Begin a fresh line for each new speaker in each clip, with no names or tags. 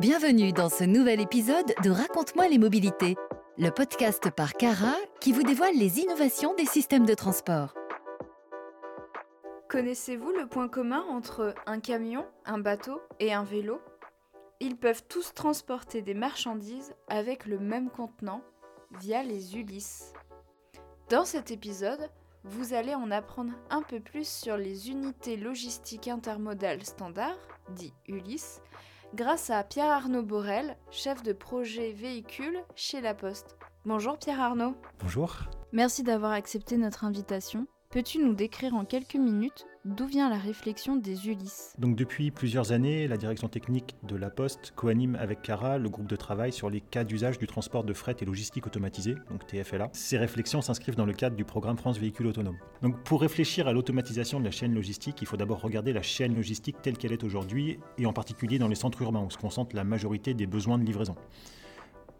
Bienvenue dans ce nouvel épisode de Raconte-moi les mobilités, le podcast par Cara qui vous dévoile les innovations des systèmes de transport.
Connaissez-vous le point commun entre un camion, un bateau et un vélo? Ils peuvent tous transporter des marchandises avec le même contenant via les Ulysses. Dans cet épisode, vous allez en apprendre un peu plus sur les unités logistiques intermodales standard, dit Ulysse, grâce à Pierre Arnaud Borel, chef de projet véhicule chez La Poste. Bonjour Pierre Arnaud.
Bonjour.
Merci d'avoir accepté notre invitation. Peux-tu nous décrire en quelques minutes d'où vient la réflexion des Ulysses
Donc depuis plusieurs années, la direction technique de La Poste coanime avec Cara le groupe de travail sur les cas d'usage du transport de fret et logistique automatisé, donc TFLA. Ces réflexions s'inscrivent dans le cadre du programme France Véhicule Autonome. Donc pour réfléchir à l'automatisation de la chaîne logistique, il faut d'abord regarder la chaîne logistique telle qu'elle est aujourd'hui et en particulier dans les centres urbains où se concentre la majorité des besoins de livraison.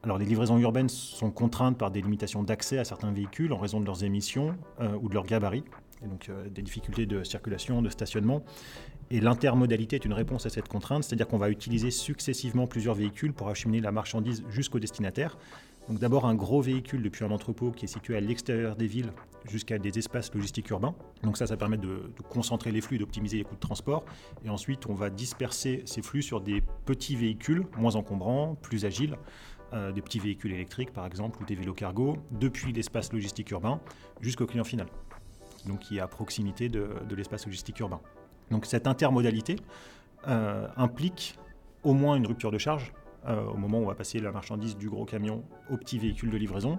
Alors, les livraisons urbaines sont contraintes par des limitations d'accès à certains véhicules en raison de leurs émissions euh, ou de leur gabarit, et donc euh, des difficultés de circulation, de stationnement. Et l'intermodalité est une réponse à cette contrainte, c'est-à-dire qu'on va utiliser successivement plusieurs véhicules pour acheminer la marchandise jusqu'au destinataire. Donc d'abord un gros véhicule depuis un entrepôt qui est situé à l'extérieur des villes jusqu'à des espaces logistiques urbains. Donc ça, ça permet de, de concentrer les flux, d'optimiser les coûts de transport. Et ensuite, on va disperser ces flux sur des petits véhicules moins encombrants, plus agiles, euh, des petits véhicules électriques par exemple ou des vélos cargo depuis l'espace logistique urbain jusqu'au client final, donc qui est à proximité de, l'espace logistique urbain. Donc cette intermodalité euh, implique au moins une rupture de charge euh, au moment où on va passer la marchandise du gros camion au petit véhicule de livraison.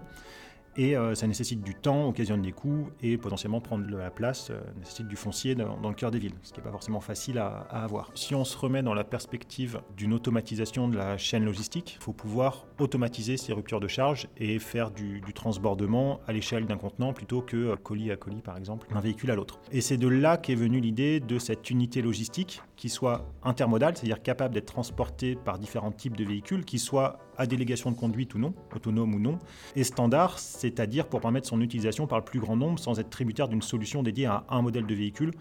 Et euh, ça nécessite du temps, occasionne des coûts et potentiellement prendre la place euh, nécessite du foncier dans, le cœur des villes, ce qui n'est pas forcément facile à, avoir. Si on se remet dans la perspective d'une automatisation de la chaîne logistique, il faut pouvoir automatiser ces ruptures de charge et faire du, transbordement à l'échelle d'un contenant plutôt que euh, colis à colis par exemple, d'un véhicule à l'autre. Et c'est de là qu'est venue l'idée de cette unité logistique qui soit intermodale, c'est-à-dire capable d'être transportée par différents types de véhicules, qui soit à délégation de conduite ou non, autonome ou non, et standard, c'est-à-dire pour permettre son utilisation par le plus grand nombre sans être tributaire d'une solution dédiée à un modèle de véhicule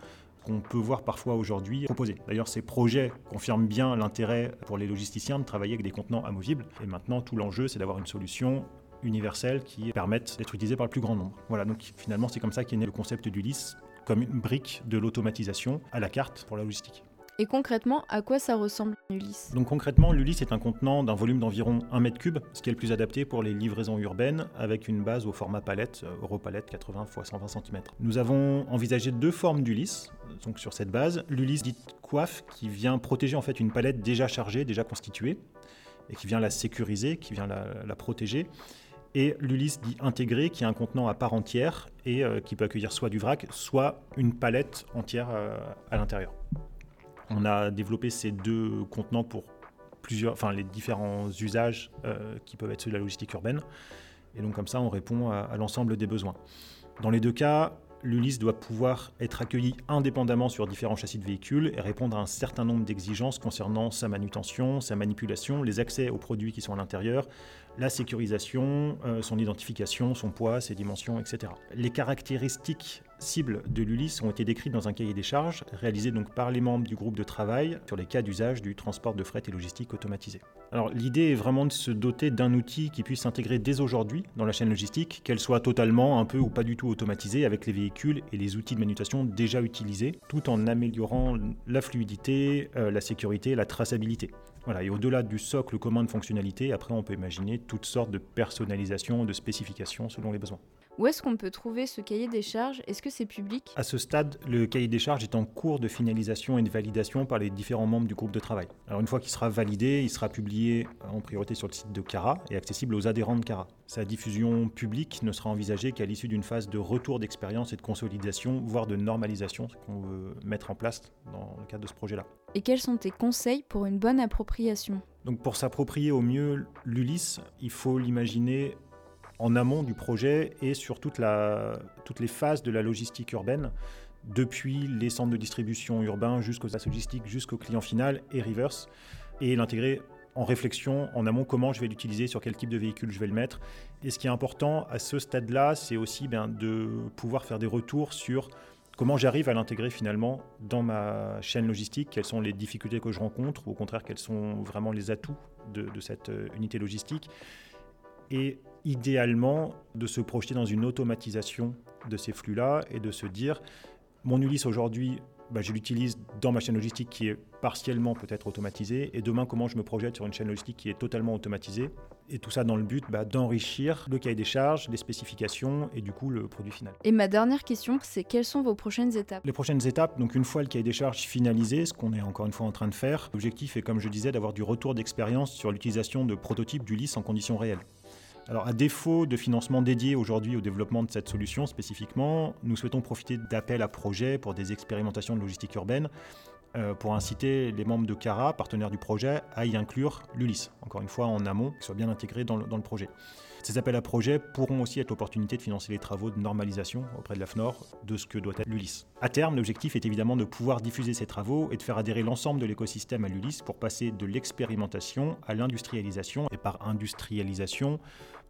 qu'on peut voir parfois aujourd'hui proposé. D'ailleurs, ces projets confirment bien l'intérêt pour les logisticiens de travailler avec des contenants amovibles. Et maintenant, tout l'enjeu, c'est d'avoir une solution universelle qui permette d'être utilisée par le plus grand nombre. Voilà, donc finalement, c'est comme ça qu'est né le concept d'Ulysse, comme une brique de l'automatisation à la carte pour la logistique.
Et concrètement, à quoi ça ressemble l'Ulysse
Donc concrètement, l'Ulysse est un contenant d'un volume d'environ 1 m3, ce qui est le plus adapté pour les livraisons urbaines, avec une base au format palette, euh, Europalette 80 x 120 cm. Nous avons envisagé deux formes d'Ulysse, donc sur cette base. L'Ulysse dite coiffe, qui vient protéger en fait une palette déjà chargée, déjà constituée, et qui vient la sécuriser, qui vient la, protéger et l'Ulysse dit intégré, qui est un contenant à part entière et euh, qui peut accueillir soit du vrac, soit une palette entière euh, à l'intérieur. On a développé ces deux contenants pour plusieurs, enfin, les différents usages euh, qui peuvent être ceux de la logistique urbaine. Et donc comme ça, on répond à, l'ensemble des besoins. Dans les deux cas, l'Ulysse doit pouvoir être accueilli indépendamment sur différents châssis de véhicules et répondre à un certain nombre d'exigences concernant sa manutention, sa manipulation, les accès aux produits qui sont à l'intérieur, la sécurisation, euh, son identification, son poids, ses dimensions, etc. Les caractéristiques cibles de l'Ulysse ont été décrites dans un cahier des charges réalisé donc par les membres du groupe de travail sur les cas d'usage du transport de fret et logistique automatisé. Alors l'idée est vraiment de se doter d'un outil qui puisse s'intégrer dès aujourd'hui dans la chaîne logistique, qu'elle soit totalement, un peu ou pas du tout automatisée avec les véhicules et les outils de manutention déjà utilisés, tout en améliorant la fluidité, euh, la sécurité, la traçabilité. Voilà, et au-delà du socle commun de fonctionnalité, après on peut imaginer toutes sortes de personnalisations, de spécifications selon les besoins.
Où est-ce qu'on peut trouver ce cahier des charges? Est-ce que c'est public?
À ce stade, le cahier des charges est en cours de finalisation et de validation par les différents membres du groupe de travail. Alors une fois qu'il sera validé, il sera publié en priorité sur le site de Cara et accessible aux adhérents de Cara. Sa diffusion publique ne sera envisagée qu'à l'issue d'une phase de retour d'expérience et de consolidation, voire de normalisation, ce qu'on veut mettre en place dans le cadre de ce projet-là.
Et quels sont tes conseils pour une bonne appropriation?
Donc pour s'approprier au mieux l'Ulysse, il faut l'imaginer en amont du projet et sur toutes les phases de la logistique urbaine, depuis les centres de distribution urbains jusqu'aux logistiques, jusqu'au client final et reverse, et l'intégrer en réflexion en amont comment je vais l'utiliser, sur quel type de véhicule je vais le mettre. Et ce qui est important à ce stade-là, c'est aussi bien de pouvoir faire des retours sur Comment j'arrive à l'intégrer finalement dans ma chaîne logistique Quelles sont les difficultés que je rencontre ou au contraire quels sont vraiment les atouts de, de cette euh, unité logistique Et idéalement de se projeter dans une automatisation de ces flux-là et de se dire mon Ulysse aujourd'hui bah, je l'utilise dans ma chaîne logistique qui est partiellement peut-être automatisée. Et demain, comment je me projette sur une chaîne logistique qui est totalement automatisée. Et tout ça dans le but bah, d'enrichir le cahier des charges, les spécifications et du coup le produit final.
Et ma dernière question, c'est quelles sont vos prochaines étapes?
Les prochaines étapes, donc une fois le cahier des charges finalisé, ce qu'on est encore une fois en train de faire, l'objectif est comme je disais d'avoir du retour d'expérience sur l'utilisation de prototypes d'Ulysse en conditions réelles. Alors, à défaut de financement dédié aujourd'hui au développement de cette solution spécifiquement, nous souhaitons profiter d'appels à projets pour des expérimentations de logistique urbaine pour inciter les membres de CARA, partenaires du projet, à y inclure l'ULIS, encore une fois en amont, qui soit bien intégré dans le, dans le projet. Ces appels à projets pourront aussi être l'opportunité de financer les travaux de normalisation auprès de l'AFNOR de ce que doit être l'ULIS. À terme, l'objectif est évidemment de pouvoir diffuser ces travaux et de faire adhérer l'ensemble de l'écosystème à l'ULIS pour passer de l'expérimentation à l'industrialisation. Et par industrialisation,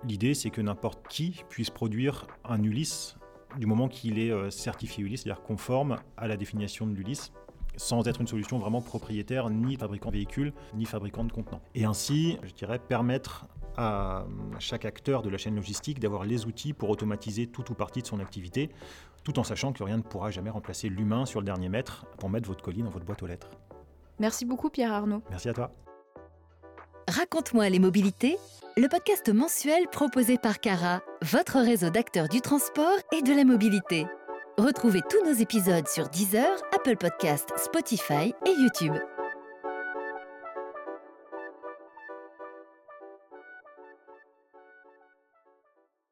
l'idée c'est que n'importe qui puisse produire un ULIS du moment qu'il est euh, certifié ULIS, c'est-à-dire conforme à la définition de l'ULIS sans être une solution vraiment propriétaire, ni fabricant de véhicules, ni fabricant de contenants. Et ainsi, je dirais, permettre à chaque acteur de la chaîne logistique d'avoir les outils pour automatiser tout ou partie de son activité, tout en sachant que rien ne pourra jamais remplacer l'humain sur le dernier mètre pour mettre votre colis dans votre boîte aux lettres.
Merci beaucoup Pierre Arnaud.
Merci à toi.
Raconte-moi les mobilités, le podcast mensuel proposé par Cara, votre réseau d'acteurs du transport et de la mobilité. Retrouvez tous nos épisodes sur Deezer, Apple Podcasts, Spotify et YouTube.